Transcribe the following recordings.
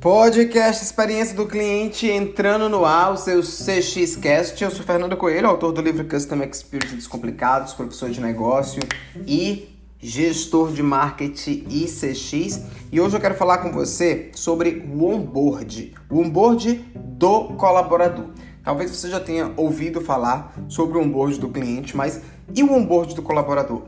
Podcast Experiência do Cliente entrando no ar, o seu CXCast. Eu sou Fernando Coelho, autor do livro Custom Experience Descomplicados, professor de negócio e gestor de marketing ICX. E hoje eu quero falar com você sobre o onboard, o onboard do colaborador. Talvez você já tenha ouvido falar sobre o onboard do cliente, mas e o onboard do colaborador?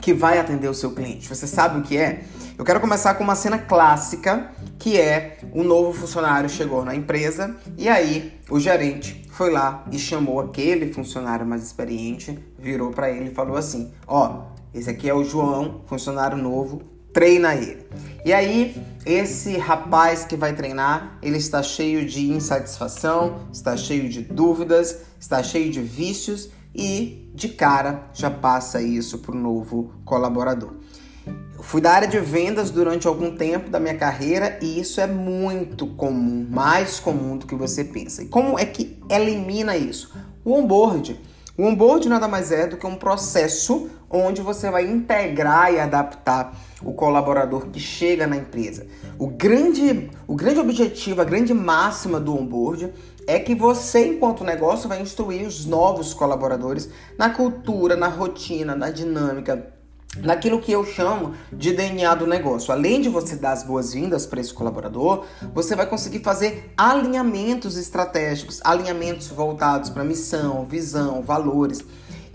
Que vai atender o seu cliente. Você sabe o que é? Eu quero começar com uma cena clássica, que é um novo funcionário chegou na empresa e aí o gerente foi lá e chamou aquele funcionário mais experiente, virou para ele e falou assim: "Ó, esse aqui é o João, funcionário novo, treina ele". E aí esse rapaz que vai treinar, ele está cheio de insatisfação, está cheio de dúvidas, está cheio de vícios e de cara já passa isso para o novo colaborador. Fui da área de vendas durante algum tempo da minha carreira e isso é muito comum, mais comum do que você pensa. E como é que elimina isso? O onboard. O onboard nada mais é do que um processo onde você vai integrar e adaptar o colaborador que chega na empresa. O grande, o grande objetivo, a grande máxima do onboard é que você, enquanto negócio, vai instruir os novos colaboradores na cultura, na rotina, na dinâmica, naquilo que eu chamo de DNA do negócio. Além de você dar as boas-vindas para esse colaborador, você vai conseguir fazer alinhamentos estratégicos, alinhamentos voltados para missão, visão, valores.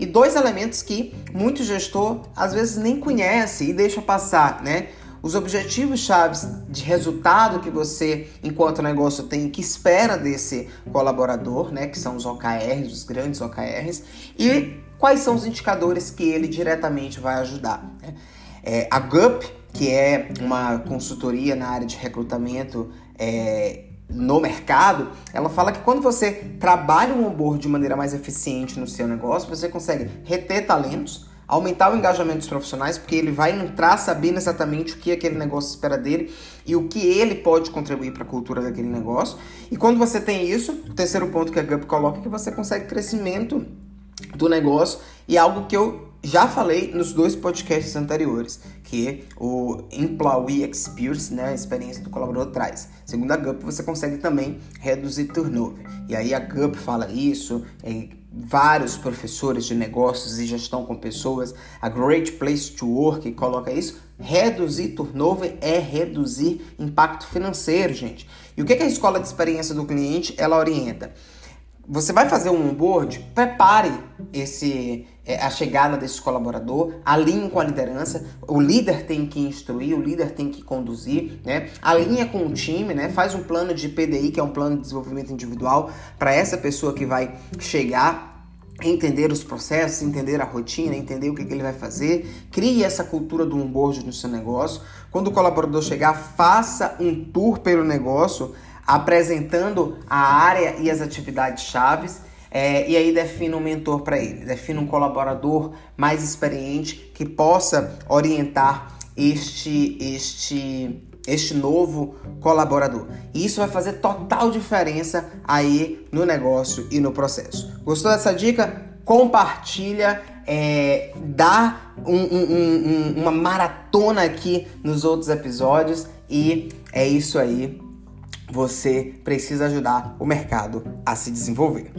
E dois elementos que muito gestor às vezes nem conhece e deixa passar, né? Os objetivos chaves de resultado que você, enquanto negócio, tem, que espera desse colaborador, né? Que são os OKRs, os grandes OKRs, e quais são os indicadores que ele diretamente vai ajudar. Né? É, a GUP, que é uma consultoria na área de recrutamento é, no mercado, ela fala que quando você trabalha um onboard de maneira mais eficiente no seu negócio, você consegue reter talentos, aumentar o engajamento dos profissionais, porque ele vai entrar sabendo exatamente o que aquele negócio espera dele e o que ele pode contribuir para a cultura daquele negócio. E quando você tem isso, o terceiro ponto que a GUP coloca é que você consegue crescimento do negócio e algo que eu já falei nos dois podcasts anteriores, que o Employee Experience, né, a experiência do colaborador traz. Segundo a GUP, você consegue também reduzir turnover. E aí a GUP fala isso, vários professores de negócios e gestão com pessoas, a Great Place to Work coloca isso. Reduzir turnover é reduzir impacto financeiro, gente. E o que, que a escola de experiência do cliente ela orienta? você vai fazer um onboard, prepare esse é, a chegada desse colaborador, alinhe com a liderança, o líder tem que instruir, o líder tem que conduzir, né? Alinha com o time, né? Faz um plano de PDI, que é um plano de desenvolvimento individual, para essa pessoa que vai chegar entender os processos, entender a rotina, entender o que, que, ele vai fazer, crie essa cultura do onboard no seu negócio. Quando o colaborador chegar, faça um tour pelo negócio, apresentando a área e as atividades chaves. É, e aí defina um mentor para ele, defina um colaborador mais experiente que possa orientar este, este, este novo colaborador. E isso vai fazer total diferença aí no negócio e no processo. Gostou dessa dica? Compartilha, é, dá um, um, um, uma maratona aqui nos outros episódios e é isso aí você precisa ajudar o mercado a se desenvolver.